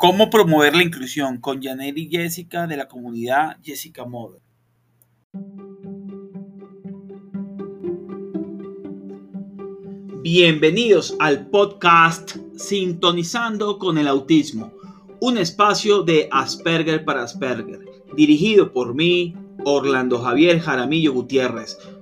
¿Cómo promover la inclusión? Con Janet y Jessica de la comunidad Jessica Model. Bienvenidos al podcast Sintonizando con el Autismo, un espacio de Asperger para Asperger, dirigido por mí, Orlando Javier Jaramillo Gutiérrez,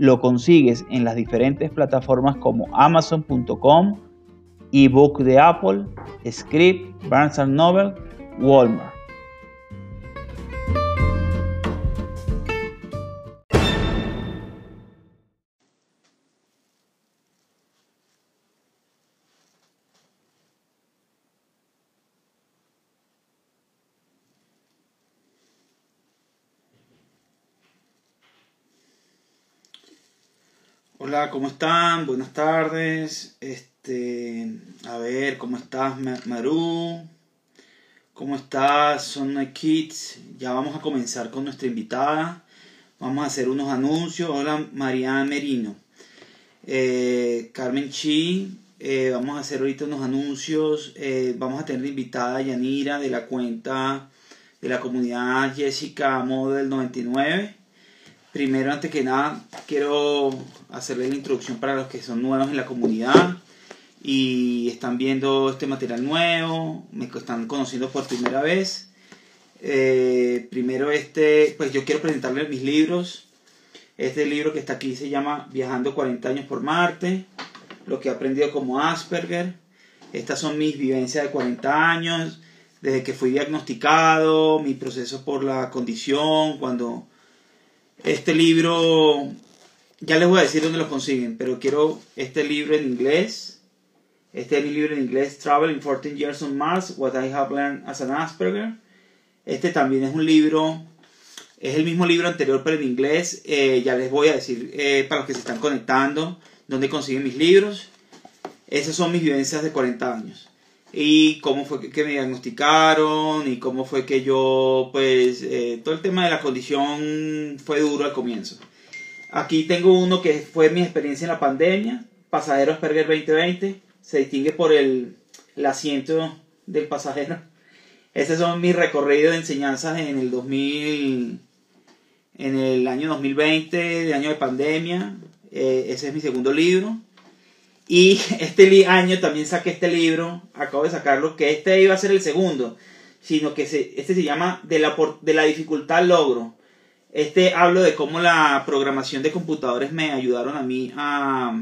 lo consigues en las diferentes plataformas como amazon.com, ebook de Apple, Script, Barnes Noble, Walmart. Hola, ¿cómo están? Buenas tardes. Este, a ver, ¿cómo estás, Ma- Maru? ¿Cómo estás, Son Kids? Ya vamos a comenzar con nuestra invitada. Vamos a hacer unos anuncios. Hola, María Merino. Eh, Carmen Chi. eh, vamos a hacer ahorita unos anuncios. eh, vamos a tener invitada Yanira de la cuenta de la comunidad Jessica Model 99. Primero, antes que nada, quiero hacerle la introducción para los que son nuevos en la comunidad y están viendo este material nuevo, me están conociendo por primera vez. Eh, primero, este, pues yo quiero presentarles mis libros. Este libro que está aquí se llama Viajando 40 años por Marte, lo que he aprendido como Asperger. Estas son mis vivencias de 40 años, desde que fui diagnosticado, mi proceso por la condición, cuando este libro, ya les voy a decir dónde lo consiguen, pero quiero este libro en inglés. Este es mi libro en inglés, Travel in 14 Years on Mars, What I Have Learned as an Asperger. Este también es un libro, es el mismo libro anterior, pero en inglés. Eh, ya les voy a decir, eh, para los que se están conectando, dónde consiguen mis libros. Esas son mis vivencias de 40 años. Y cómo fue que, me diagnosticaron y cómo fue que yo, pues, eh, todo el tema de la condición fue duro al comienzo. Aquí tengo uno que fue mi experiencia en la pandemia, Pasajero Asperger 2020. Se distingue por el, el asiento del pasajero. Esos son mis recorridos de enseñanzas en el 2000, en el año 2020, de año de pandemia. Eh, ese es mi segundo libro. Y este año también saqué este libro, acabo de sacarlo, que este iba a ser el segundo, sino que este se llama de la, de la dificultad al logro. Este hablo de cómo la programación de computadores me ayudaron a mí a,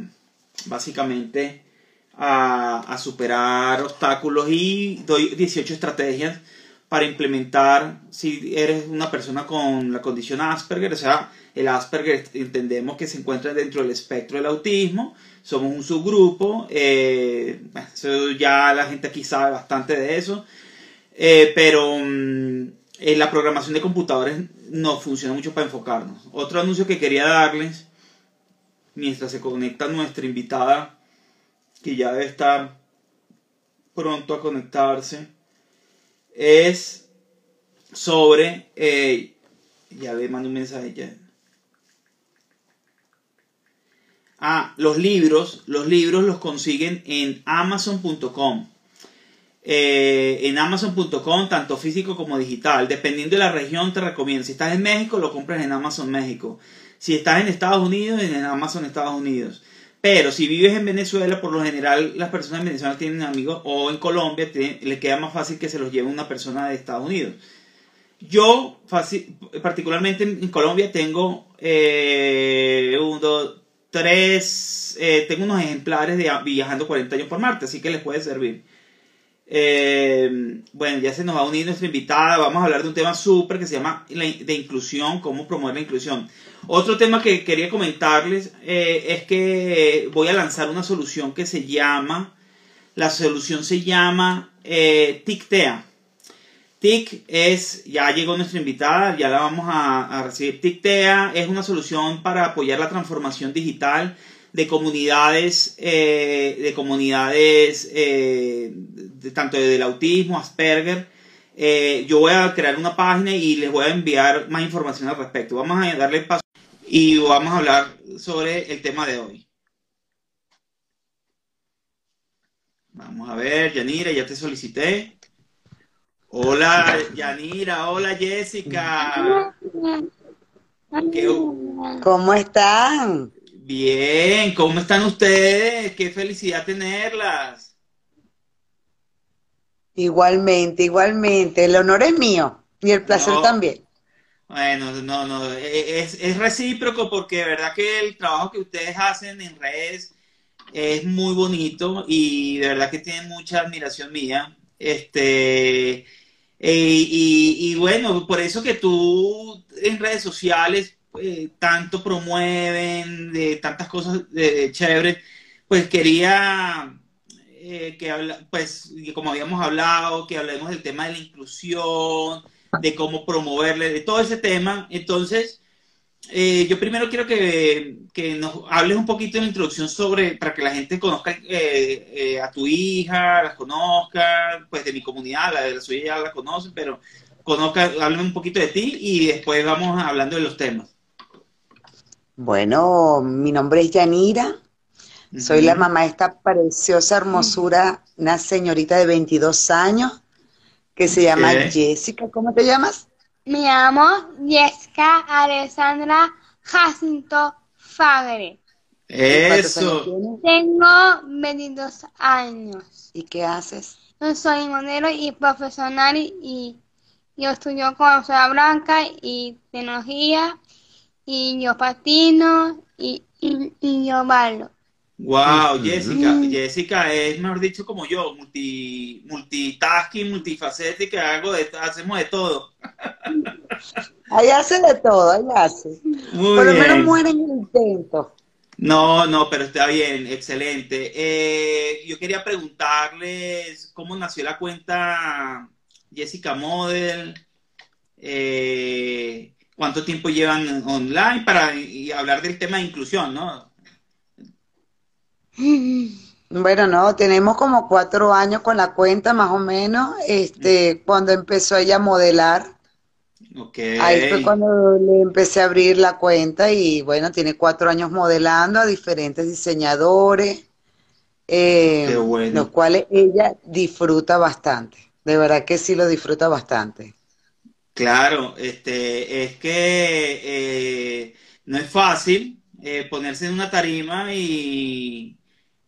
básicamente, a, a superar obstáculos y doy 18 estrategias para implementar si eres una persona con la condición Asperger, o sea, el Asperger entendemos que se encuentra dentro del espectro del autismo, somos un subgrupo, eh, eso ya la gente aquí sabe bastante de eso, eh, pero mm, en la programación de computadores no funciona mucho para enfocarnos. Otro anuncio que quería darles, mientras se conecta nuestra invitada, que ya debe estar pronto a conectarse, es sobre, eh, ya le mando un mensaje. Ah, los libros, los libros los consiguen en amazon.com. Eh, en amazon.com, tanto físico como digital. Dependiendo de la región, te recomiendo. Si estás en México, lo compras en Amazon México. Si estás en Estados Unidos, en Amazon Estados Unidos. Pero si vives en Venezuela, por lo general las personas en Venezuela tienen amigos, o en Colombia, le queda más fácil que se los lleve una persona de Estados Unidos. Yo, particularmente en Colombia, tengo eh, tres, eh, tengo unos ejemplares de Viajando 40 años por Marte, así que les puede servir. Eh, bueno, ya se nos va a unir nuestra invitada. Vamos a hablar de un tema súper que se llama de inclusión, cómo promover la inclusión. Otro tema que quería comentarles eh, es que voy a lanzar una solución que se llama, la solución se llama TICTEA. TIC es, ya llegó nuestra invitada, ya la vamos a, recibir. TICTEA es una solución para apoyar la transformación digital de comunidades, eh, de comunidades eh, tanto del autismo, Asperger. Eh, yo voy a crear una página y les voy a enviar más información al respecto. Vamos a darle paso y vamos a hablar sobre el tema de hoy. Vamos a ver, Yanira, ya te solicité. Hola, Yanira, hola, Jessica. ¿Cómo están? Bien, ¿cómo están ustedes? Qué felicidad tenerlas. Igualmente, igualmente. El honor es mío y el placer también. Bueno, no, no, e, es, es, recíproco porque de verdad que el trabajo que ustedes hacen en redes es muy bonito y de verdad que tienen mucha admiración mía. Este, e, y, y bueno, por eso que tú en redes sociales eh, tanto promueven, de tantas cosas de, chéveres, pues quería eh, que habla, pues como habíamos hablado, que hablemos del tema de la inclusión, de cómo promoverle, de todo ese tema. Entonces, eh, yo primero quiero que, que, nos hables un poquito en la introducción sobre, para que la gente conozca a tu hija, la conozca, pues de mi comunidad, la de la suya ya la conocen, pero conozca, háblame un poquito de ti y después vamos hablando de los temas. Bueno, mi nombre es Yanira, soy la mamá de esta preciosa hermosura, una señorita de 22 años que se llama Jessica. ¿Cómo te llamas? Me llamo Jessica Alessandra Jacinto Fagre. Eso. Tengo 22 años. ¿Y qué haces? Yo soy modelo y profesional y, yo estudio con Ciudad Blanca y tecnología y yo patino y, y, yo bailo. Wow, Jessica, Jessica es, mejor dicho, como yo, multi, multitasking, multifacética, hago de, hacemos de todo. Ahí hace de todo, ahí hace. Por lo menos muere en el intento. No, no, pero está bien, excelente. Eh, yo quería preguntarles cómo nació la cuenta Jessica Model. Eh, cuánto tiempo llevan online para hablar del tema de inclusión, ¿no? Bueno, no, tenemos como cuatro años con la cuenta más o menos, este, cuando empezó ella a modelar. Okay. Ahí fue cuando le empecé a abrir la cuenta y bueno, tiene cuatro años modelando a diferentes diseñadores, eh, los cuales ella disfruta bastante. De verdad que sí lo disfruta bastante. Claro, este, es que eh, no es fácil eh, ponerse en una tarima y,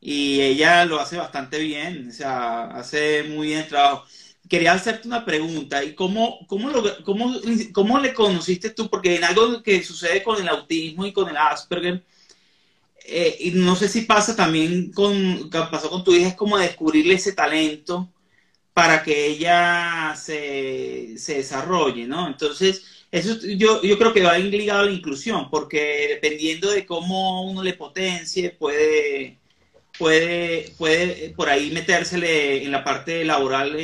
y, ella lo hace bastante bien, o sea, hace muy bien el trabajo. Quería hacerte una pregunta, ¿y cómo, cómo, lo, cómo, cómo le conociste tú? Porque en algo que sucede con el autismo y con el Asperger, eh, y no sé si pasa también con, pasó con tu hija, es como descubrirle ese talento para que ella se, desarrolle, ¿no? Entonces, eso yo, yo creo que va ligado a la inclusión, porque dependiendo de cómo uno le potencie, puede, puede, puede por ahí metérsele en la parte laboral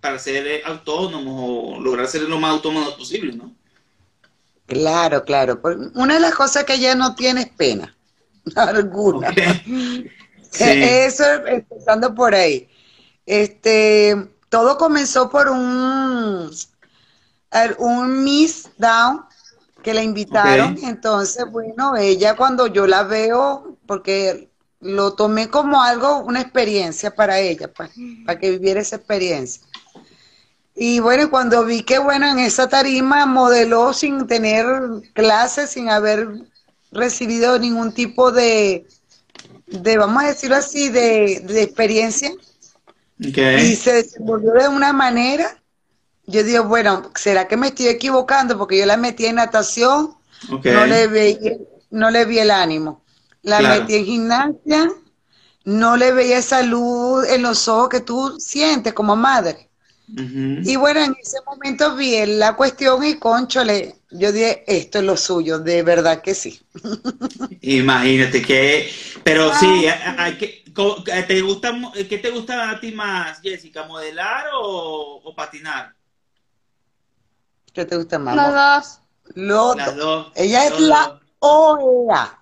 para ser autónomo o lograr ser lo más autónomo posible, ¿no? Claro, claro. Una de las cosas que ella no tiene es pena. Alguna. Eso empezando por ahí. Este, todo comenzó por un, un Miss Down que la invitaron. Entonces, bueno, ella cuando yo la veo, porque lo tomé como algo, una experiencia para ella, para, para que viviera esa experiencia. Y bueno, cuando vi que, bueno, en esa tarima modeló sin tener clases, sin haber recibido ningún tipo de, de vamos a decirlo así, de, de experiencia, y se desenvolvió de una manera, yo digo, bueno, ¿será que me estoy equivocando? Porque yo la metí en natación, no, le veía, no le vi el ánimo. La metí en gimnasia, no le veía esa luz en los ojos que tú sientes como madre. Y bueno, en ese momento vi la cuestión y conchole, yo dije, esto es lo suyo, de verdad que sí. Imagínate que, pero sí, hay que, ¿te gusta, ¿qué te gusta a ti más, Jessica, modelar o, patinar? ¿Qué te gusta más? Dos. Las dos. Ella es la OEA.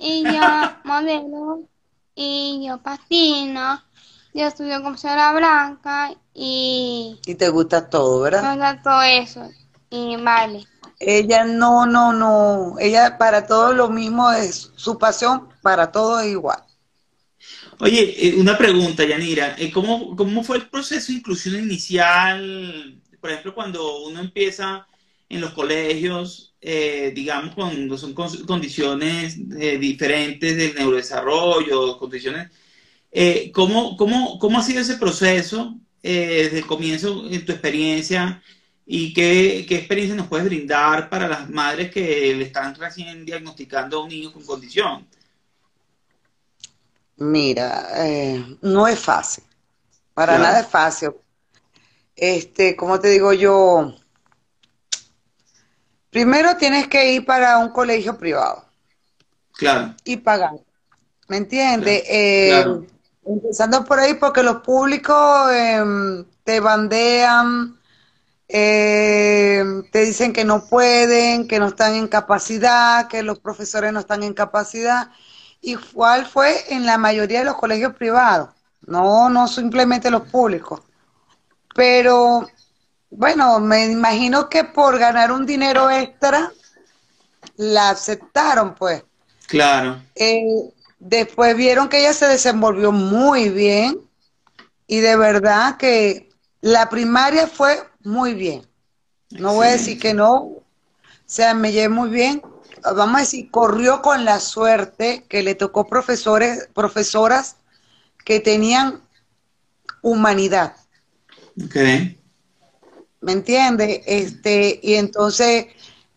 Y yo modelo, y yo patino, yo estudio con señora Blanca y... Y te gusta todo, ¿verdad? Me gusta todo eso. Y vale. Ella no, no, no. Ella para todo lo mismo es su pasión, para todo es igual. Oye, eh, una pregunta, Yanira. Eh, ¿Cómo, ¿Cómo fue el proceso de inclusión inicial? Por ejemplo, cuando uno empieza en los colegios, eh, digamos, cuando son condiciones diferentes del neurodesarrollo, condiciones... ¿cómo, cómo, ¿Cómo ha sido ese proceso desde el comienzo en tu experiencia? ¿Y qué, qué, experiencia nos puedes brindar para las madres que le están recién diagnosticando a un niño con condición? Mira, eh, no es fácil, para nada es fácil. Este, como te digo yo, primero tienes que ir para un colegio privado. Claro. Y pagar. ¿Me entiendes? Eh, empezando por ahí porque los públicos em, te bandean eh, te dicen que no pueden, que no están en capacidad, que los profesores no están en capacidad. Igual fue en la mayoría de los colegios privados, no, no simplemente los públicos. Pero bueno, me imagino que por ganar un dinero extra, la aceptaron, pues. Claro. Eh, después vieron que ella se desenvolvió muy bien y de verdad que la primaria fue muy bien. No voy a decir que no. O sea, me llevé muy bien. Vamos a decir, corrió con la suerte que le tocó profesores, profesoras que tenían humanidad. Okay. ¿Me entiende? Este, y entonces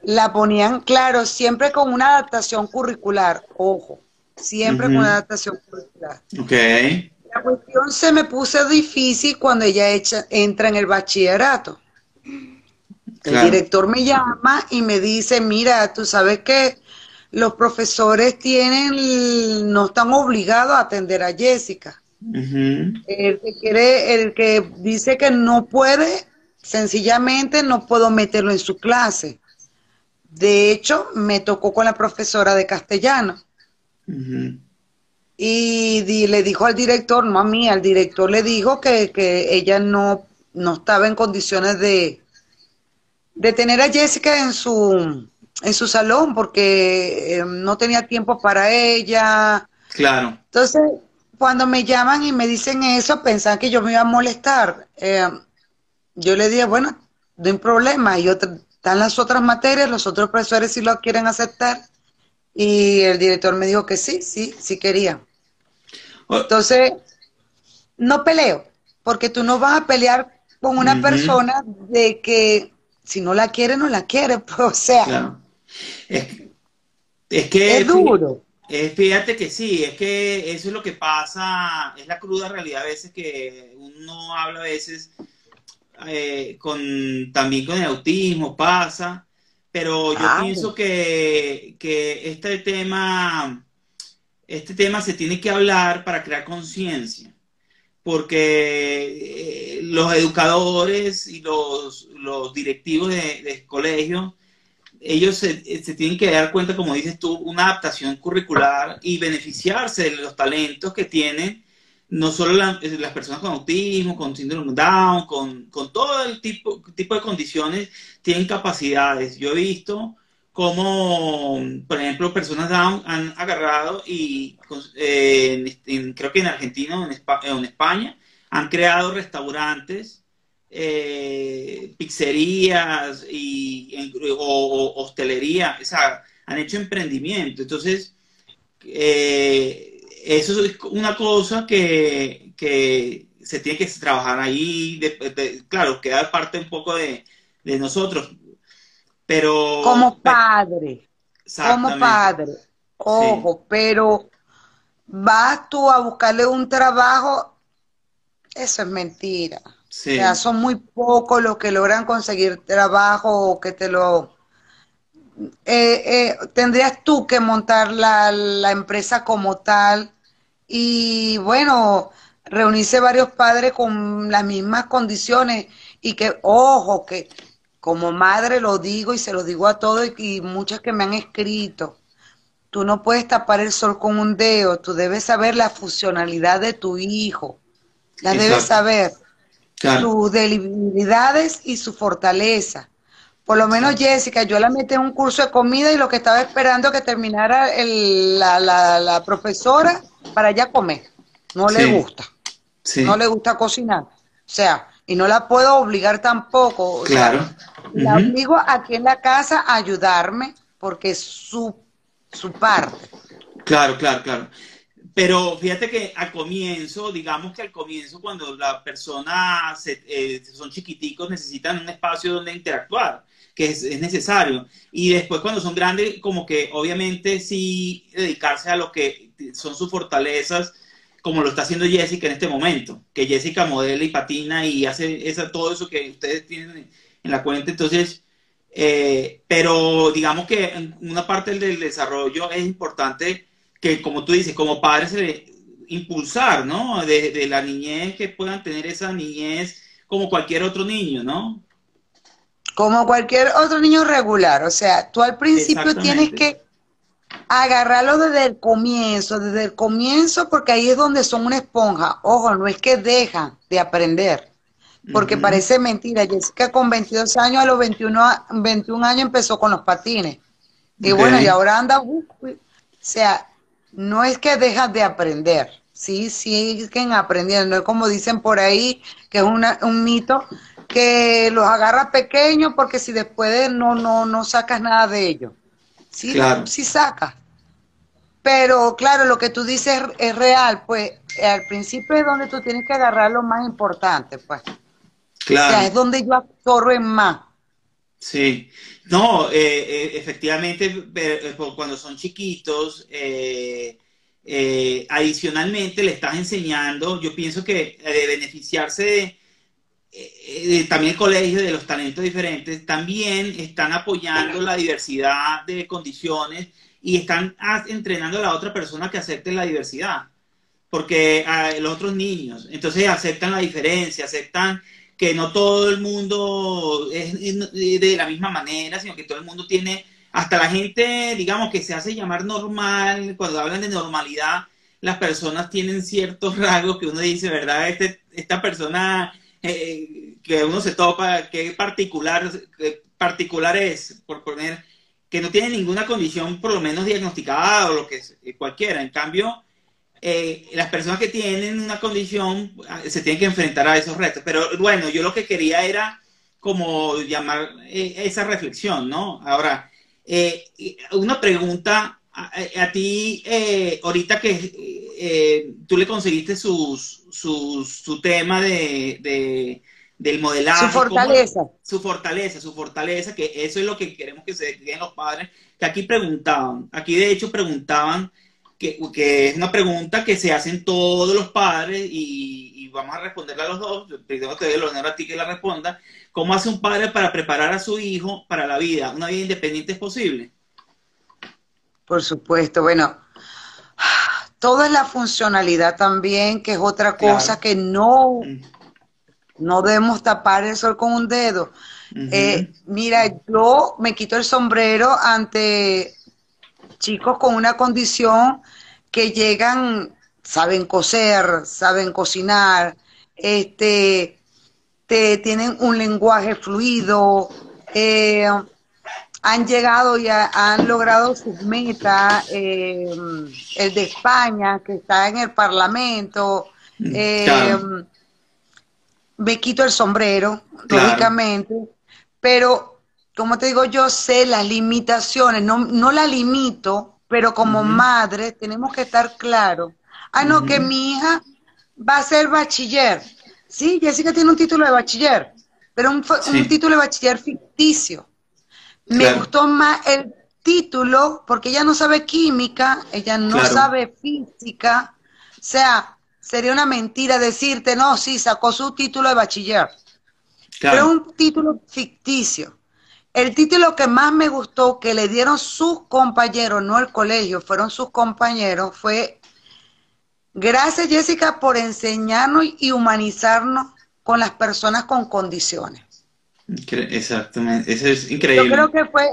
la ponían, claro, siempre con una adaptación curricular, ojo, siempre con una adaptación curricular. Okay. La cuestión se me puso difícil cuando ella entra en el bachillerato. El director me llama y me dice, mira, tú sabes que los profesores tienen, no están obligados a atender a Jessica. El que quiere, el que dice que no puede, sencillamente no puedo meterlo en su clase. De hecho, me tocó con la profesora de castellano y le dijo al director, no a mí, al director le dijo que, ella no, no estaba en condiciones de, de tener a Jessica en su, en su salón porque eh, no tenía tiempo para ella. Claro. Entonces, cuando me llaman y me dicen eso, pensan que yo me iba a molestar. Eh, yo le dije, bueno, no hay problema, y están las otras materias, los otros profesores sí lo quieren aceptar. Y el director me dijo que sí, sí, sí quería. Entonces, no peleo, porque tú no vas a pelear con una persona de que si no la quiere, no la quiere, pues, o sea. Es, que... Es duro. fíjate que sí, es que eso es lo que pasa, es la cruda realidad a veces que uno habla a veces eh, con también con el autismo, pasa, pero yo pienso que, este tema, este tema se tiene que hablar para crear conciencia, porque eh, los educadores y los, directivos de, de colegios, ellos se, tienen que dar cuenta, como dices tú, una adaptación curricular y beneficiarse de los talentos que tienen no solo las personas con autismo, con síndrome Down, con, todo el tipo, tipo de condiciones, tienen capacidades. Yo he visto cómo, por ejemplo, personas Down han agarrado y eh, creo que en Argentina o en, España han creado restaurantes, eh, pizzerías y, o, hostelería, o sea, han hecho emprendimiento. Entonces, eh, eso es una cosa que, se tiene que trabajar ahí, claro, queda parte un poco de, nosotros, pero... Como padre, como padre, ojo, pero vas tú a buscarle un trabajo, eso es mentira. O sea, son muy pocos los que logran conseguir trabajo o que te lo... Eh, eh, tendrías tú que montar la, la empresa como tal. Y bueno, reunirse varios padres con las mismas condiciones y que, ojo, que como madre lo digo y se lo digo a todos y, muchas que me han escrito, tú no puedes tapar el sol con un dedo, tú debes saber la funcionalidad de tu hijo, la debes saber, sus debilidades y su fortaleza. Por lo menos Jessica, yo la metí en un curso de comida y lo que estaba esperando que terminara la, la, la profesora para allá comer. No le gusta. No le gusta cocinar. O sea, y no la puedo obligar tampoco. claro. La obligo aquí en la casa a ayudarme porque es su, su parte. Claro, claro, claro. Pero fíjate que al comienzo, digamos que al comienzo, cuando las personas eh, son chiquiticos, necesitan un espacio donde interactuar, que es, es, necesario. Y después cuando son grandes, como que obviamente sí dedicarse a lo que son sus fortalezas, como lo está haciendo Jessica en este momento, que Jessica modela y patina y hace esa, todo eso que ustedes tienen en la cuenta. Entonces, eh, pero digamos que una parte del, desarrollo es importante que, como tú dices, como padres, impulsar, ¿no? De, de, la niñez, que puedan tener esa niñez como cualquier otro niño, ¿no? Como cualquier otro niño regular. O sea, tú al principio tienes que agarrarlo desde el comienzo, desde el comienzo, porque ahí es donde son una esponja. Ojo, no es que dejan de aprender, porque parece mentira. Jessica con 22 años, a los 21, 21 años empezó con los patines. Y bueno, y ahora anda, o sea, no es que dejan de aprender, sí, siguen aprendiendo. No es como dicen por ahí, que es una, un mito, que los agarra pequeños porque si después no, no, no sacas nada de ellos. Sí, sí saca. Pero claro, lo que tú dices es real, pues al principio es donde tú tienes que agarrar lo más importante, pues. Claro. O sea, es donde yo absorbo más. Sí, no, eh, eh, efectivamente, eh, cuando son chiquitos, adicionalmente le estás enseñando, yo pienso que de beneficiarse de, eh, también el colegio de los talentos diferentes también están apoyando la diversidad de condiciones y están entrenando a la otra persona que acepte la diversidad. Porque a los otros niños, entonces aceptan la diferencia, aceptan que no todo el mundo es de la misma manera, sino que todo el mundo tiene, hasta la gente, digamos, que se hace llamar normal, cuando hablan de normalidad, las personas tienen ciertos rasgos que uno dice, ¿verdad? Este, esta persona eh, que uno se topa, particular, particular es, por poner, que no tiene ninguna condición por lo menos diagnosticada o lo que es, eh, cualquiera. En cambio, eh, las personas que tienen una condición ah, se tienen que enfrentar a esos retos. Pero bueno, yo lo que quería era como llamar esa reflexión, ¿no? Ahora, una pregunta a, ti, ahorita que tú le conseguiste sus, su, su tema de, del modelaje. Su fortaleza. su fortaleza, su fortaleza, que eso es lo que queremos que se den los padres. Que aquí preguntaban, aquí de hecho preguntaban, que, que es una pregunta que se hacen todos los padres y, vamos a responderla a los dos. Primero te doy el honor a ti que la responda. ¿Cómo hace un padre para preparar a su hijo para la vida? ¿Una vida independiente es posible? Por supuesto, bueno, todo es la funcionalidad también, que es otra cosa que no, mm. no debemos tapar el sol con un dedo. Eh, mira, yo me quito el sombrero ante chicos con una condición que llegan saben coser, saben cocinar, este, te, tienen un lenguaje fluido, eh, han llegado y han logrado sus metas, eh, el de España, que está en el Parlamento, mm, eh, me quito el sombrero, lógicamente, pero como te digo, yo sé las limitaciones, no, no la limito, pero como madre tenemos que estar claros. Ah, no, que mi hija va a ser bachiller. Sí, Jessica tiene un título de bachiller, pero un, un título de bachiller ficticio. Me gustó más el título porque ella no sabe química, ella no sabe física. O sea, sería una mentira decirte, no, sí, sacó su título de bachiller. Pero un título ficticio. El título que más me gustó, que le dieron sus compañeros, no el colegio, fueron sus compañeros, fue Gracias Jessica por enseñarnos y humanizarnos con las personas con condiciones. Exactamente, eso es increíble. Yo creo que fue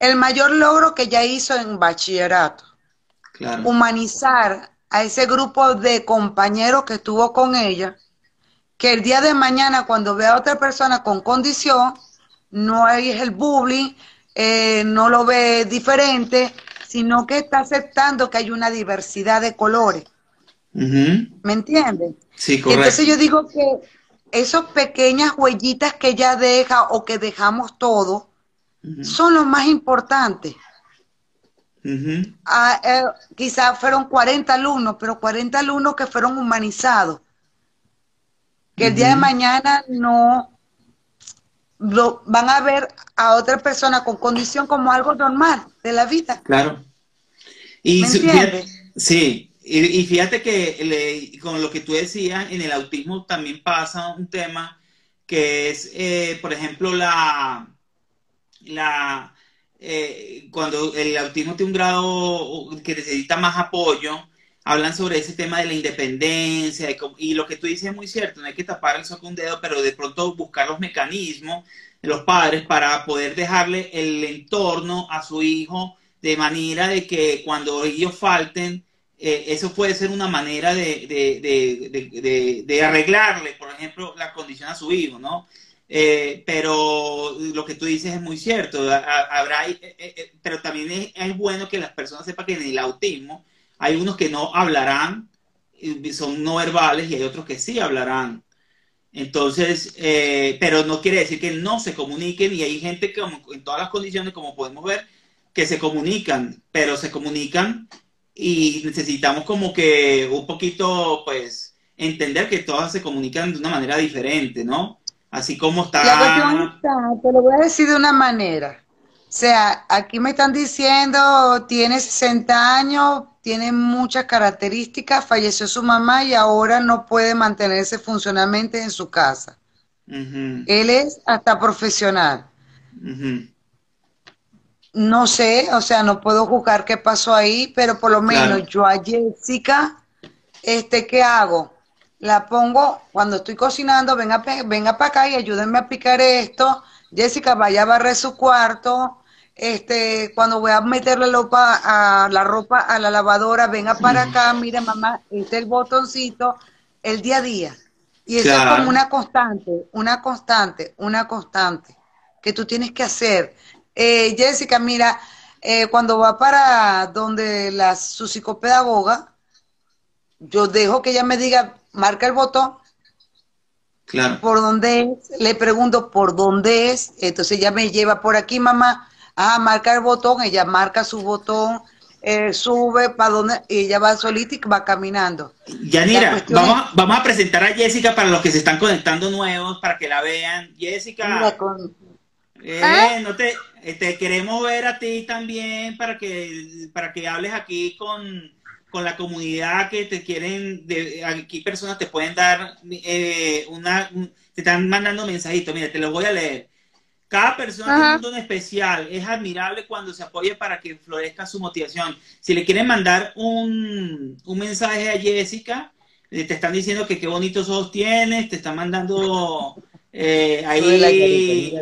el mayor logro que ella hizo en bachillerato. Humanizar a ese grupo de compañeros que estuvo con ella, que el día de mañana cuando vea a otra persona con condición, no hay el bullying, eh, no lo ve diferente, sino que está aceptando que hay una diversidad de colores. ¿Me entiendes? Sí, correcto. Entonces yo digo que esas pequeñas huellitas que ella deja o que dejamos todos son los más importantes. Ah, eh, quizás fueron 40 alumnos, pero 40 alumnos que fueron humanizados. Que el día de mañana no lo, van a ver a otra persona con condición como algo normal de la vida. Claro. Y sí, y, fíjate que con lo que tú decías, en el autismo también pasa un tema que es, eh, por ejemplo, la, la eh, cuando el autismo tiene un grado que necesita más apoyo, hablan sobre ese tema de la independencia y lo que tú dices es muy cierto, no hay que tapar el sol un dedo, pero de pronto buscar los mecanismos de los padres para poder dejarle el entorno a su hijo de manera de que cuando ellos falten, eh, eso puede ser una manera de, de, arreglarle, por ejemplo, la condición a su hijo, ¿no? Eh, pero lo que tú dices es muy cierto, habrá, eh, pero también es, bueno que las personas sepan que en el autismo hay unos que no hablarán, son no verbales y hay otros que sí hablarán. Entonces, pero no quiere decir que no se comuniquen y hay gente que en todas las condiciones, como podemos ver, que se comunican, pero se comunican y necesitamos como que un poquito, pues, entender que todas se comunican de una manera diferente, ¿no? Así como está... te lo voy a decir de una manera. O sea, aquí me están diciendo, tiene 60 años, tiene muchas características, falleció su mamá y ahora no puede mantenerse funcionalmente en su casa. Él es hasta profesional no sé, o sea, no puedo juzgar qué pasó ahí, pero por lo menos yo a Jessica, este, ¿qué hago? La pongo cuando estoy cocinando, venga, venga para acá y ayúdenme a picar esto. Jessica, vaya a barrer su cuarto. Este, cuando voy a meterle la ropa a la ropa a la lavadora, venga para acá, mire mamá, este es el botoncito, el día a día. Y eso es como una constante, una constante, una constante que tú tienes que hacer. Eh, Jessica, mira, eh, cuando va para donde la, su psicopedagoga, yo dejo que ella me diga, marca el botón. Claro. ¿Por dónde es? Le pregunto, ¿por dónde es? Entonces ella me lleva por aquí, mamá. Ah, marca el botón, ella marca su botón, eh, sube para donde, y ella va solita y va caminando. Yanira, vamos, vamos a presentar a Jessica para los que se están conectando nuevos, para que la vean. Jessica. Eh, no te, te queremos ver a ti también para que, para que hables aquí con, la comunidad que te quieren, de, aquí personas te pueden dar eh, una, te están mandando mensajitos, mira, te los voy a leer. Cada persona tiene un don especial, es admirable cuando se apoya para que florezca su motivación. Si le quieren mandar un, un mensaje a Jessica, eh, te están diciendo que qué bonitos ojos tienes, te están mandando eh, ahí...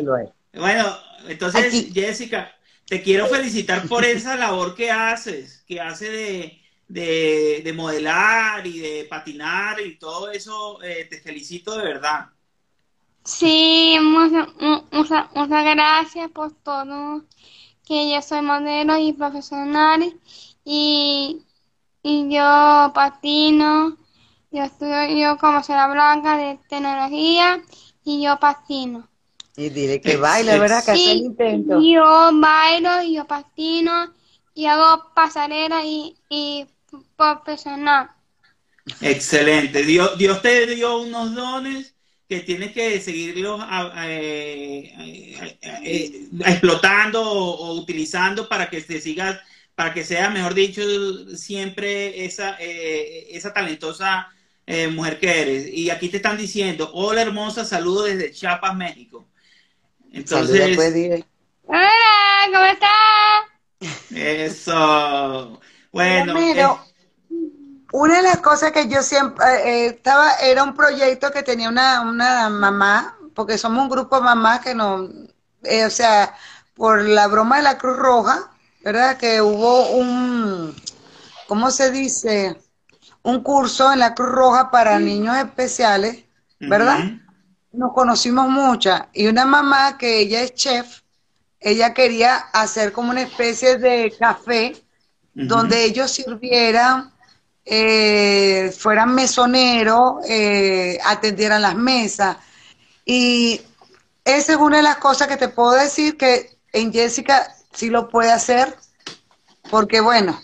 Bueno, entonces, Jessica, te quiero felicitar por esa labor que haces, que hace de, de, modelar y de patinar y todo eso, eh, te felicito de verdad. Sí, muchas, muchas gracias por todo, que yo soy modelo y profesional y, y yo patino, yo estudio yo como será blanca de tecnología y yo patino. Y dile que baila, ¿verdad? Que hace el intento. Yo bailo y yo patino y hago pasarela y, y profesional. Excelente. Dios, Dios te dio unos dones que tienes que seguirlos explotando o, utilizando para que te sigas, para que sea, mejor dicho, siempre esa, eh, esa talentosa eh, mujer que eres. Y aquí te están diciendo, hola hermosa, saludo desde Chiapas, México. Entonces, pues, hola, ¿cómo estás? Eso. Bueno. Una de las cosas que yo siempre eh, eh, estaba, era un proyecto que tenía una, una mamá, porque somos un grupo de mamás que no, eh, o sea, por la broma de la Cruz Roja, ¿verdad? Que hubo un, ¿cómo se dice? Un curso en la Cruz Roja para niños especiales, ¿verdad? Nos conocimos muchas. Y una mamá que ella es chef, ella quería hacer como una especie de café donde ellos sirvieran eh, fueran mesoneros, eh, atendieran las mesas. Y esa es una de las cosas que te puedo decir que en Jessica sí lo puede hacer, porque bueno,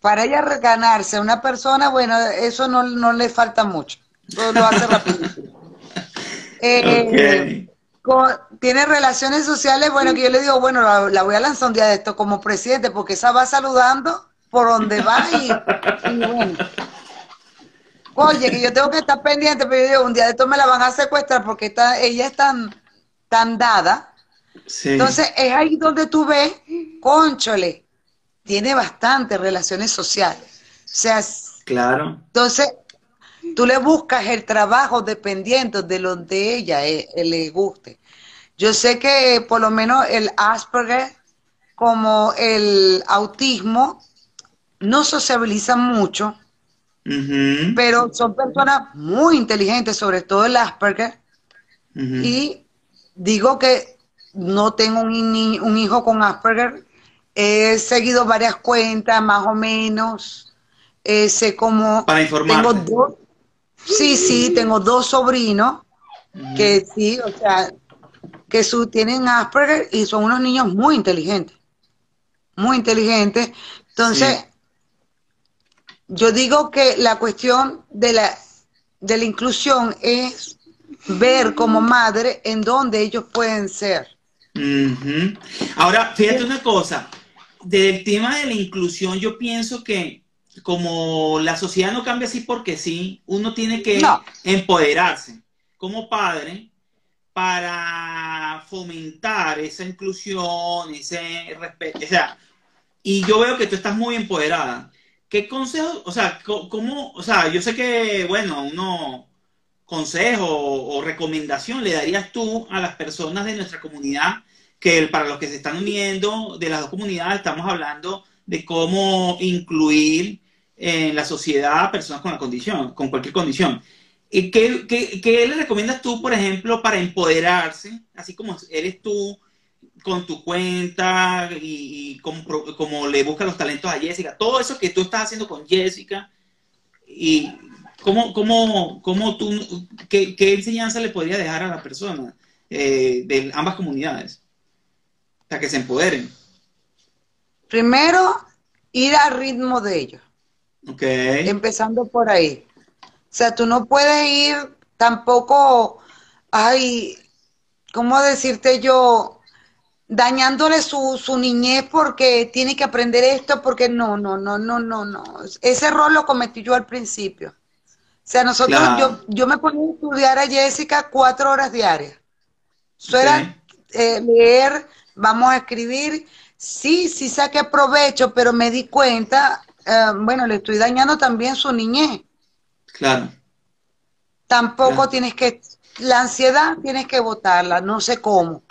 para ella ganarse a una persona, bueno, eso no, le falta mucho, todo lo hace rapidísimo. Eh, tiene relaciones sociales, bueno, que yo le digo, bueno, la, la, voy a lanzar un día de esto como presidente, porque esa va saludando por donde va y, bueno. Oye, que yo tengo que estar pendiente, pero yo digo, un día de esto me la van a secuestrar porque está, ella es tan, tan dada. Entonces es ahí donde tú ves, conchole, tiene bastantes relaciones sociales. O sea, claro. Entonces, tú le buscas el trabajo dependiendo de lo de ella eh, le guste. Yo sé que por lo menos el Asperger, como el autismo, no sociabilizan mucho, pero son personas muy inteligentes, sobre todo el Asperger. Y digo que no tengo un, un, hijo con Asperger, he seguido varias cuentas, más o menos. Eh, sé cómo. Para Tengo dos, sí, sí, tengo dos sobrinos que sí, o sea, que su, tienen Asperger y son unos niños muy inteligentes. Muy inteligentes. Entonces, yo digo que la cuestión de la, de la inclusión es ver como madre en dónde ellos pueden ser. Ahora, fíjate una cosa, del tema de la inclusión yo pienso que como la sociedad no cambia así porque sí, uno tiene que empoderarse como padre para fomentar esa inclusión, ese respeto. O sea, y yo veo que tú estás muy empoderada. ¿Qué consejo, o sea, cómo, o sea, yo sé que, bueno, uno consejo o, recomendación le darías tú a las personas de nuestra comunidad que para los que se están uniendo de las dos comunidades estamos hablando de cómo incluir en la sociedad a personas con la condición, con cualquier condición. ¿Qué, qué, qué le recomiendas tú, por ejemplo, para empoderarse, así como eres tú con tu cuenta y, como, le buscas los talentos a Jessica, todo eso que tú estás haciendo con Jessica y cómo, cómo, cómo tú, qué, enseñanza le podría dejar a la persona eh, de ambas comunidades para que se empoderen. Primero, ir al ritmo de ellos. Empezando por ahí. O sea, tú no puedes ir tampoco, ay, ¿cómo decirte yo? Dañándole su, su niñez porque tiene que aprender esto, porque no, no, no, no, no, no. Ese error lo cometí yo al principio. O sea, nosotros, yo, yo me ponía a estudiar a Jessica cuatro horas diarias. Eso era eh, leer, vamos a escribir. Sí, sí saqué provecho, pero me di cuenta, eh, bueno, le estoy dañando también su niñez. Claro. Tampoco tienes que, la ansiedad tienes que botarla, no sé cómo.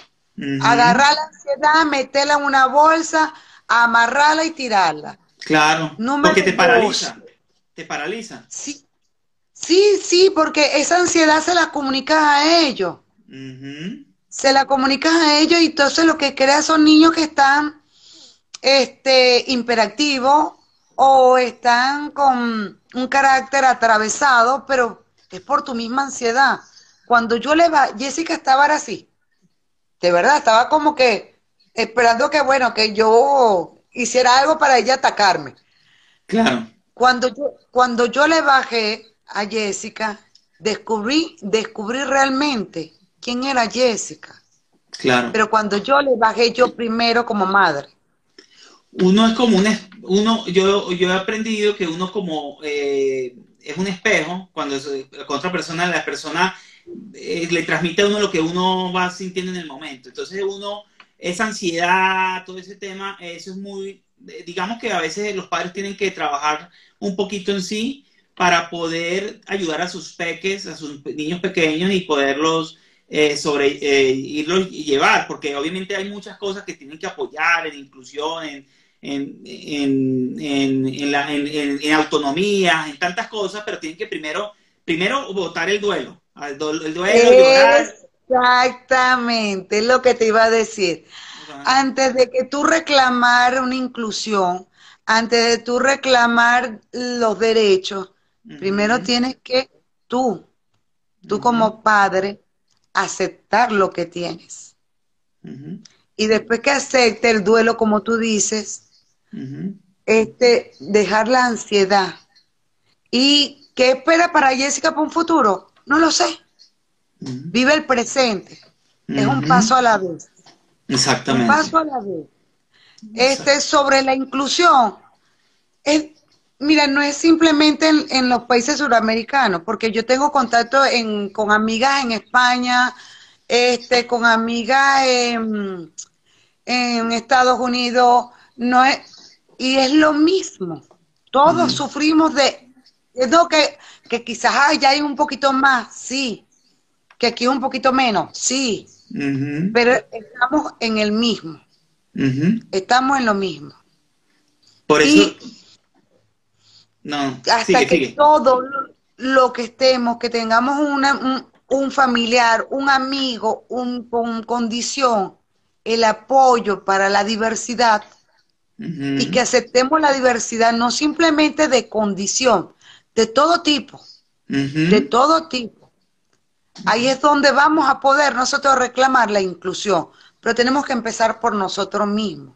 Agarrar la ansiedad, meterla en una bolsa, amarrarla y tirarla. Claro, porque te paraliza, te paraliza. Sí, sí, sí, porque esa ansiedad se la comunicas a ellos. Se la comunicas a ellos y entonces lo que crea son niños que están este, imperactivos o están con un carácter atravesado, pero es por tu misma ansiedad. Cuando yo le va, Jessica estaba así, de verdad, estaba como que esperando que, bueno, que yo hiciera algo para ella atacarme. Claro. Cuando yo, cuando yo le bajé a Jessica, descubrí, descubrí realmente quién era Jessica. Claro. Pero cuando yo le bajé yo primero como madre. Uno es como un, uno, yo, yo he aprendido que uno como eh, es un espejo, cuando es, con otra persona, la persona eh, le transmite a uno lo que uno va sintiendo en el momento. Entonces uno esa ansiedad, todo ese tema, eso es muy, digamos que a veces los padres tienen que trabajar un poquito en sí para poder ayudar a sus peques, a sus niños pequeños y poderlos eh, sobre eh, irlos llevar, porque obviamente hay muchas cosas que tienen que apoyar en inclusión, en, en, en, en, la, en, autonomía, en tantas cosas, pero tienen que primero, primero votar el duelo, el, duelo, llorar, Exactamente, es lo que te iba a decir. Antes de que tú reclamar una inclusión, antes de tú reclamar los derechos, primero tienes que tú, tú como padre, aceptar lo que tienes. Y después que acepte el duelo, como tú dices, este, dejar la ansiedad. ¿Y qué espera para Jessica para un futuro? No lo sé. Vive el presente. Es un paso a la vez. Exactamente. Un paso a la vez. Este, sobre la inclusión, es, mira, no es simplemente en, los países suramericanos, porque yo tengo contacto con amigas en España, este, con amigas en, Estados Unidos, no es, y es lo mismo. Todos sufrimos de, es lo que, que quizás ya hay un poquito más, sí, que aquí un poquito menos, sí, pero estamos en el mismo. Estamos en lo mismo. Por eso. no, hasta que todo lo que estemos, que tengamos un, familiar, un amigo, un, con condición, el apoyo para la diversidad y que aceptemos la diversidad no simplemente de condición, de todo tipo, de todo tipo Ahí es donde vamos a poder nosotros reclamar la inclusión, pero tenemos que empezar por nosotros mismos.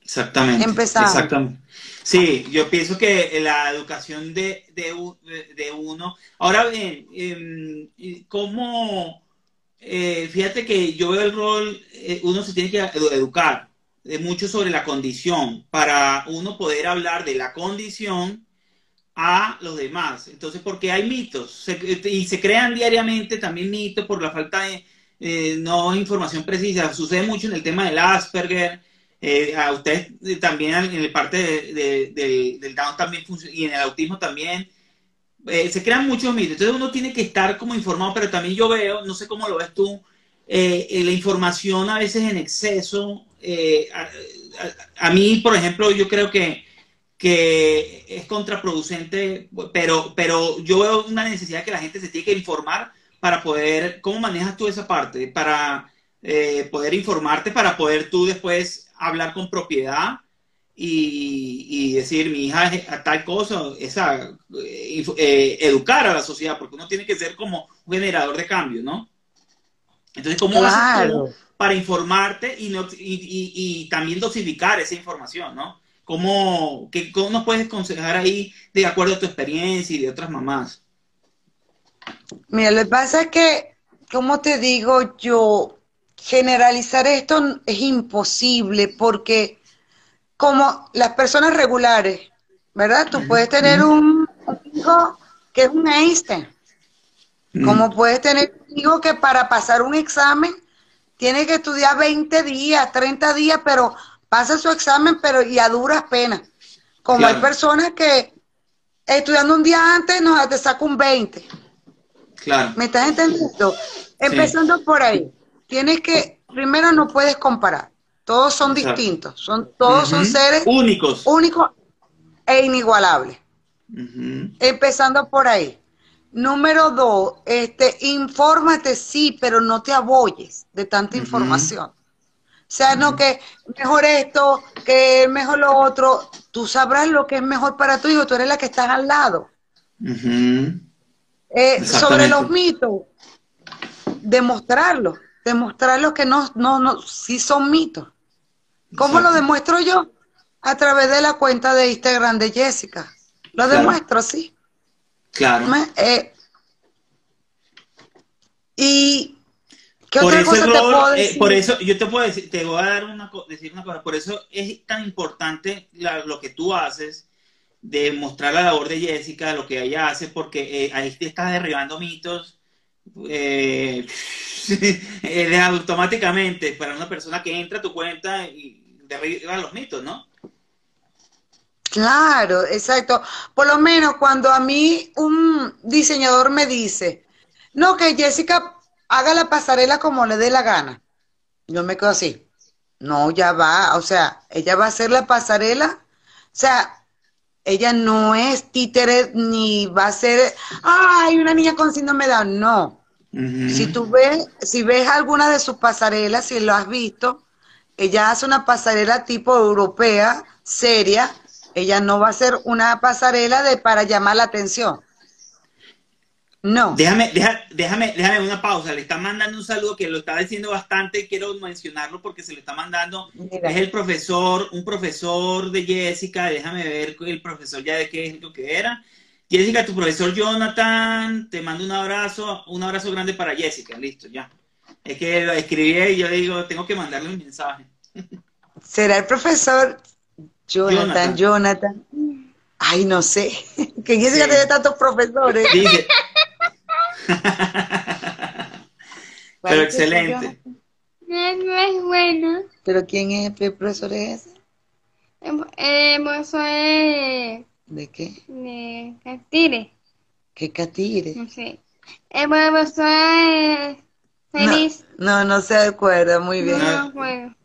Exactamente. Empezar. Exactamente. Sí, yo pienso que la educación de, de, uno. Ahora bien, em, ¿cómo? Eh, fíjate que yo veo el rol, eh, uno se tiene que educar mucho sobre la condición para uno poder hablar de la condición a los demás. Entonces, porque hay mitos y se crean diariamente también mitos por la falta de eh, no información precisa. Sucede mucho en el tema del Asperger. Eh, a ustedes eh, también en el parte del Down también y en el autismo también. se crean muchos mitos. Entonces uno tiene que estar como informado, pero también yo veo, no sé cómo lo ves tú, la información a veces en exceso. a mí, por ejemplo, yo creo que que es contraproducente, pero, pero yo veo una necesidad que la gente se tiene que informar para poder, ¿cómo manejas tú esa parte? Para eh, poder informarte, para poder tú después hablar con propiedad y, decir, mi hija es tal cosa, esa, eh, eh, educar a la sociedad, porque uno tiene que ser como un generador de cambio, ¿no? Entonces, ¿cómo haces tú para informarte y, no, y también dosificar esa información, ¿no? ¿Cómo, qué, ¿Cómo nos puedes aconsejar ahí de acuerdo a tu experiencia y de otras mamás? Mira, lo que pasa es que, como te digo, yo generalizar esto es imposible porque como las personas regulares, ¿verdad? Tú puedes tener un hijo que es un Einstein, mm. como puedes tener un hijo que para pasar un examen tiene que estudiar 20 días, 30 días, pero pasa su examen, pero y a duras penas. Como hay personas que estudiando un día antes, no, te saca un 20. Claro. ¿Me estás entendiendo? Empezando por ahí. Tienes que, primero no puedes comparar. Todos son distintos, son, todos son seres únicos. Únicos e inigualables. Empezando por ahí. Número dos, este, infórmate sí, pero no te aboyes de tanta información. O sea, no que mejor esto, que mejor lo otro. Tú sabrás lo que es mejor para tu hijo, tú eres la que estás al lado. Eh, sobre los mitos, demostrarlo, demostrarlo que no, no, no, sí son mitos. ¿Cómo lo demuestro yo? A través de la cuenta de Instagram de Jessica. Lo demuestro así. Claro. Eh, y ¿qué por otra cosa te puedo eh, por eso yo te puedo decir, te voy a dar una, decir una cosa, por eso es tan importante lo que tú haces de mostrar la labor de Jessica, lo que ella hace, porque eh, ahí te estás derribando mitos eh, automáticamente para una persona que entra a tu cuenta y derriba los mitos, ¿no? Claro, exacto. Por lo menos cuando a mí un diseñador me dice, no, que Jessica haga la pasarela como le dé la gana. Yo me quedo así. No, ya va, o sea, ella va a hacer la pasarela. O sea, ella no es títere ni va a ser, ay, una niña con síndrome de Down. No. Si tú ves, si ves alguna de sus pasarelas, si lo has visto, ella hace una pasarela tipo europea, seria. Ella no va a ser una pasarela de para llamar la atención. No. Déjame, déjame, déjame una pausa. Le está mandando un saludo que lo está diciendo bastante. Quiero mencionarlo porque se le está mandando. Es el profesor, un profesor de Jessica. Déjame ver el profesor ya de qué es lo que era. Jessica, tu profesor Jonathan, te mando un abrazo, un abrazo grande para Jessica. Listo, ya. Es que lo escribí y yo digo, tengo que mandarle un mensaje. ¿Será el profesor Jonathan, Jonathan? Ay, no sé. Que Jessica tiene tantos profesores. Dice, Pero excelente. No, es bueno. ¿Pero quién es el profesor ese? El profesor es... ¿De qué? De Catire. ¿Qué Catire? No sé. El profesor es feliz. No, no, se acuerda muy bien. No, bueno.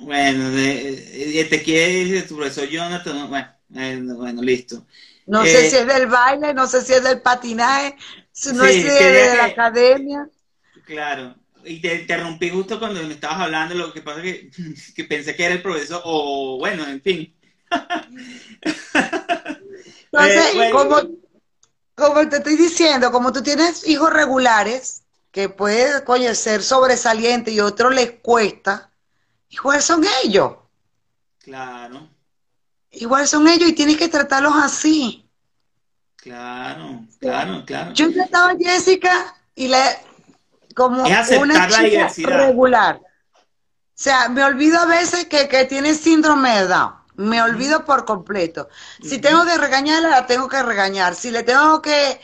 Bueno, te quiere decir tu profesor Jonathan. Bueno, eh, bueno, listo. No sé eh, si es del baile, no sé si es del patinaje, no es de, la academia. Claro. Y te interrumpí justo cuando me estabas hablando, lo que pasa es que, pensé que era el profesor, o bueno, en fin. Entonces, eh, como, como te estoy diciendo, como tú tienes hijos regulares, que puede, coño, ser sobresaliente y otros les cuesta, igual son ellos. Claro. Igual son ellos y tienes que tratarlos así. Claro, claro, claro. Yo trataba a Jessica y le como una chica regular. O sea, me olvido a veces que, que tiene síndrome de Down. Me olvido por completo. Si tengo que regañarla, la tengo que regañar. Si le tengo que,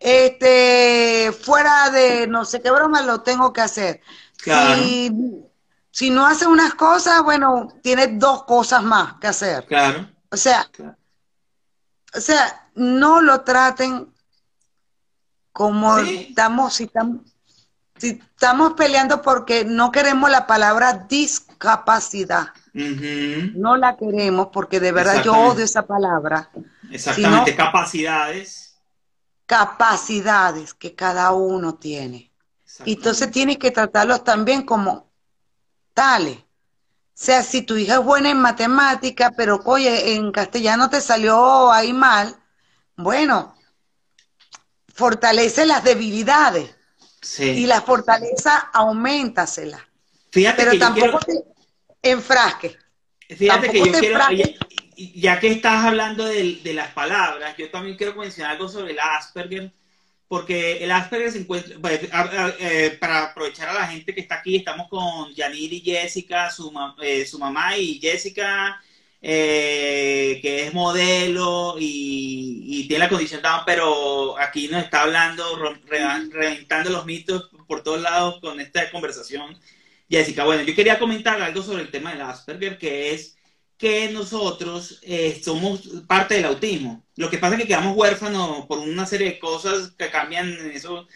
este, fuera de no sé qué broma, lo tengo que hacer. Claro. Si, no hace unas cosas, bueno, tiene dos cosas más que hacer. Claro. O sea, o sea, no lo traten como estamos, si estamos, si estamos peleando porque no queremos la palabra discapacidad. No la queremos porque de verdad yo odio esa palabra. Exactamente, capacidades. Capacidades que cada uno tiene. Y entonces tienes que tratarlos también como tales. O sea, si tu hija es buena en matemática, pero oye, en castellano te salió ahí mal, bueno, fortalece las debilidades. Sí. Y la fortaleza, aumentasela. Fíjate pero que tampoco te enfrasque. Fíjate que yo quiero, ya, que estás hablando de, de, las palabras, yo también quiero mencionar algo sobre el Asperger, porque el Asperger se encuentra, pues, eh, para aprovechar a la gente que está aquí, estamos con Yanir y Jessica, su, eh, su mamá y Jessica, eh, que es modelo y, tiene la condición pero aquí nos está hablando, reventando los mitos por todos lados con esta conversación. Jessica, bueno, yo quería comentar algo sobre el tema del Asperger, que es que nosotros eh, somos parte del autismo. Lo que pasa es que quedamos huérfanos por una serie de cosas que cambian eso,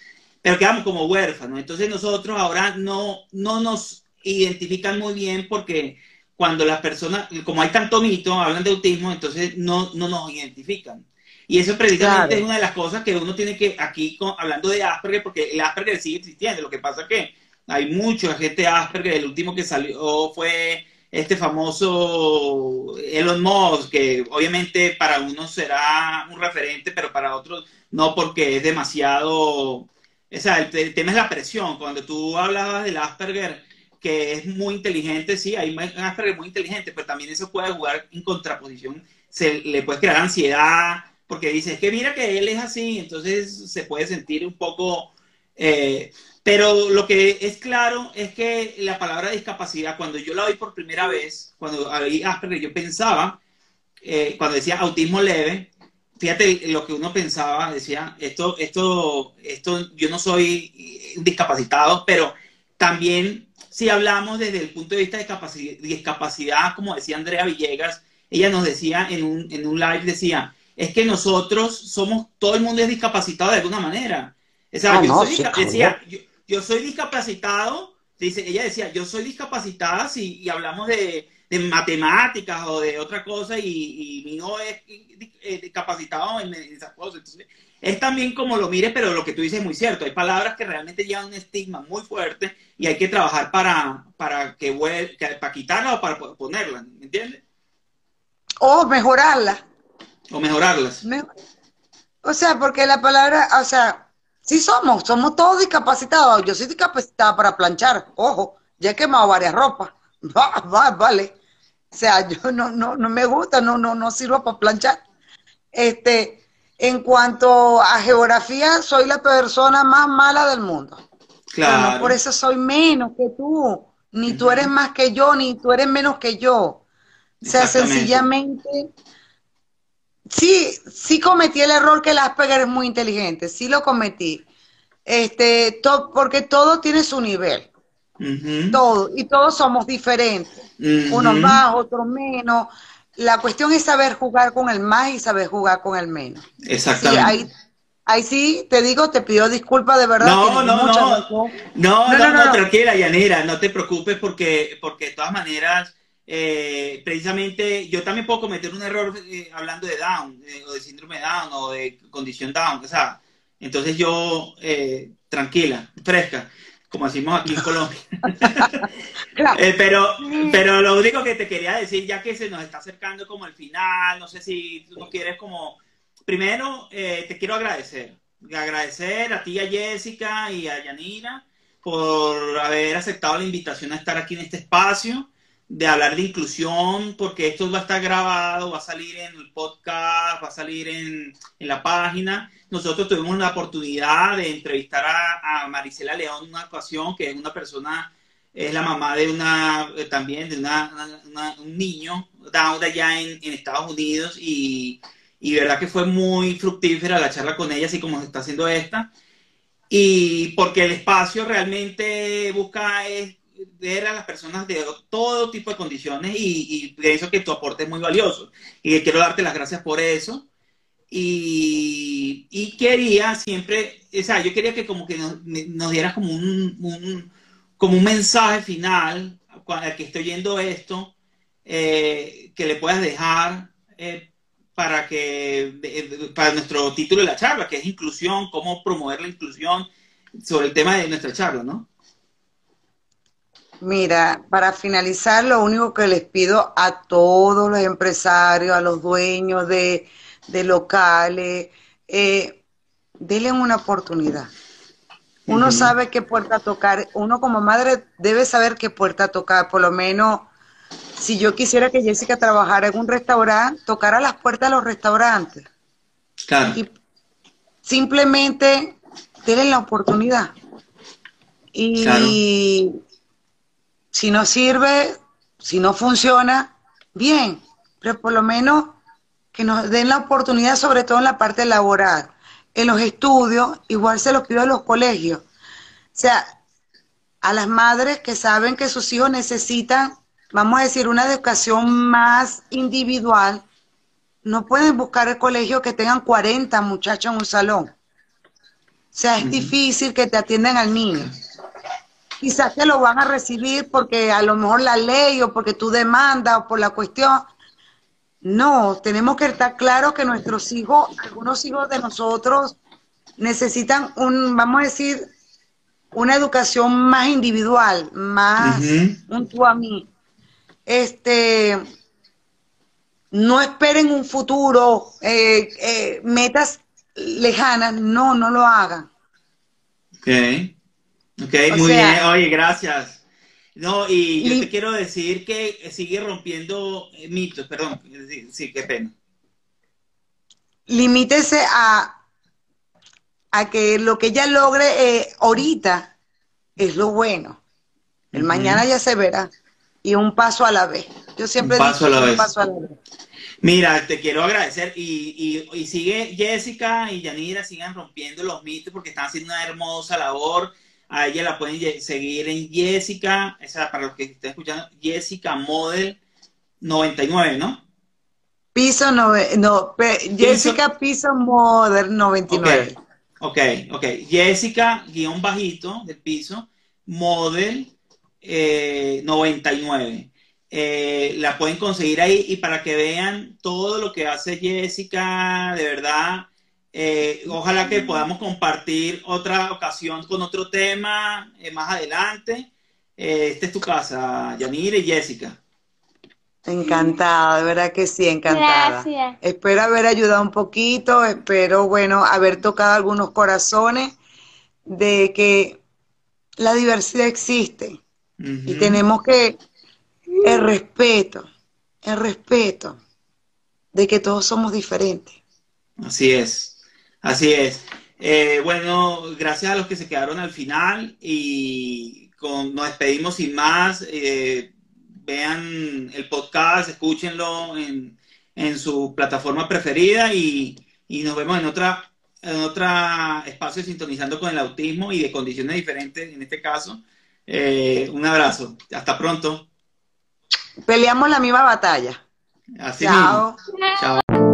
pero quedamos como huérfanos. Entonces nosotros ahora no, no nos identifican muy bien porque cuando las personas, como hay tanto mito, hablan de autismo, entonces no, no nos identifican. Y eso precisamente es una de las cosas que uno tiene que, aquí hablando de Asperger, porque el Asperger sigue existiendo, lo que pasa es que hay mucha gente Asperger, el último que salió fue este famoso Elon Musk, que obviamente para unos será un referente, pero para otros no, porque es demasiado... O sea, el, tema es la presión. Cuando tú hablabas del Asperger, que es muy inteligente, sí, hay Asperger muy inteligente, pero también eso puede jugar en contraposición, se le puede crear ansiedad, porque dice, es que mira que él es así, entonces se puede sentir un poco... Eh, pero lo que es claro es que la palabra discapacidad, cuando yo la oí por primera vez, cuando oí Asperger, yo pensaba, eh, cuando decía autismo leve, fíjate lo que uno pensaba, decía, esto, esto, esto, yo no soy discapacitado, pero también si hablamos desde el punto de vista de discapacidad, discapacidad como decía Andrea Villegas, ella nos decía en un, en un live, decía, es que nosotros somos, todo el mundo es discapacitado de alguna manera. O sea, ah, yo, soy, decía, yo, soy discapacitado, dice, ella decía, yo soy discapacitada si y hablamos de, matemáticas o de otra cosa y, mi hijo es eh, discapacitado en, esas cosas. Entonces, es también como lo mires, pero lo que tú dices es muy cierto. Hay palabras que realmente llevan un estigma muy fuerte y hay que trabajar para, para, que, para quitarla o para ponerla, ¿me entiendes? O mejorarla. O mejorarlas. o sea, porque la palabra, o sea, sí somos, somos todos discapacitados. Yo soy discapacitada para planchar, ojo, ya he quemado varias ropas. Va, vale. O sea, yo no, no, no me gusta, no, no, no sirvo para planchar. Este, en cuanto a geografía, soy la persona más mala del mundo. Claro. no por eso soy menos que tú, ni tú eres más que yo, ni tú eres menos que yo. O sea, sencillamente sí, sí cometí el error que el Asperger es muy inteligente, sí lo cometí. Este, porque todo tiene su nivel. Todo, y todos somos diferentes. Unos más, otros menos. La cuestión es saber jugar con el más y saber jugar con el menos. Exactamente. ahí, sí, te digo, te pido disculpas de verdad. No, no, no. No, no, no, no, tranquila, Yanira, no te preocupes porque, porque de todas maneras eh, precisamente yo también puedo cometer un error eh, hablando de Down, o de síndrome Down, o de condición Down, o sea, entonces yo, eh, tranquila, fresca, como decimos aquí en Colombia. pero, pero lo único que te quería decir, ya que se nos está acercando como el final, no sé si tú no quieres como, primero te quiero agradecer, agradecer a ti, a Jessica y a Yanira por haber aceptado la invitación a estar aquí en este espacio de hablar de inclusión, porque esto va a estar grabado, va a salir en el podcast, va a salir en, la página. Nosotros tuvimos la oportunidad de entrevistar a, Marisela León en una ocasión, que es una persona, es la mamá de una, eh, también de una, un niño, down allá en, en Estados Unidos, y, y verdad que fue muy fructífera la charla con ella, así como se está haciendo esta. Y porque el espacio realmente busca es ver a las personas de todo tipo de condiciones y, pienso que tu aporte es muy valioso. Y quiero darte las gracias por eso. Y, quería siempre, o sea, yo quería que como que nos, dieras como un, como un mensaje final al que estoy oyendo esto, eh, que le puedas dejar eh, para que, para nuestro título de la charla, que es inclusión, cómo promover la inclusión sobre el tema de nuestra charla, ¿no? Mira, para finalizar, lo único que les pido a todos los empresarios, a los dueños de, locales, eh, denle una oportunidad. Uno sabe qué puerta tocar, uno como madre debe saber qué puerta tocar, por lo menos si yo quisiera que Jessica trabajara en un restaurante, tocara las puertas de los restaurantes. Claro. Y simplemente denle la oportunidad. Y si no sirve, si no funciona, bien, pero por lo menos que nos den la oportunidad, sobre todo en la parte laboral. En los estudios, igual se los pido a los colegios. O sea, a las madres que saben que sus hijos necesitan, vamos a decir, una educación más individual, no pueden buscar el colegio que tengan 40 muchachos en un salón. O sea, es difícil que te atiendan al niño. Quizás te lo van a recibir porque a lo mejor la ley o porque tú demandas o por la cuestión. No, tenemos que estar claros que nuestros hijos, algunos hijos de nosotros, necesitan un, vamos a decir, una educación más individual, más un tú a mí. Este, no esperen un futuro, eh, eh, metas lejanas, no, no lo hagan. Ok, muy bien, oye, gracias. No, y yo te quiero decir que sigue rompiendo mitos, perdón, sí, qué pena. Limítese a, a que lo que ella logre eh, ahorita es lo bueno. El mañana ya se verá. Y un paso a la vez. Yo siempre digo un paso a la vez. Mira, te quiero agradecer y, y, sigue Jessica y Yanira, sigan rompiendo los mitos porque están haciendo una hermosa labor. A ella la pueden seguir en Jessica, esa para los que estén escuchando, Jessica Model 99, ¿no? Piso no, no Jessica Piso Model 99. Ok, ok. Jessica, guion bajito del piso, Model 99. Eh, eh, la pueden conseguir ahí y para que vean todo lo que hace Jessica, de verdad, eh, ojalá que podamos compartir otra ocasión con otro tema eh, más adelante. esta es tu casa, Yanira y Jessica. Encantada, de verdad que sí, encantada. Espero haber ayudado un poquito, espero, bueno, haber tocado algunos corazones de que la diversidad existe y tenemos que el respeto, el respeto de que todos somos diferentes. Así es, así es. Eh, bueno, gracias a los que se quedaron al final y con, nos despedimos sin más. Eh, vean el podcast, escúchenlo en, su plataforma preferida y, nos vemos en otra en otro espacio sintonizando con el autismo y de condiciones diferentes en este caso. Eh, un abrazo. Hasta pronto peleamos la misma batalla. Así Chao. Chao.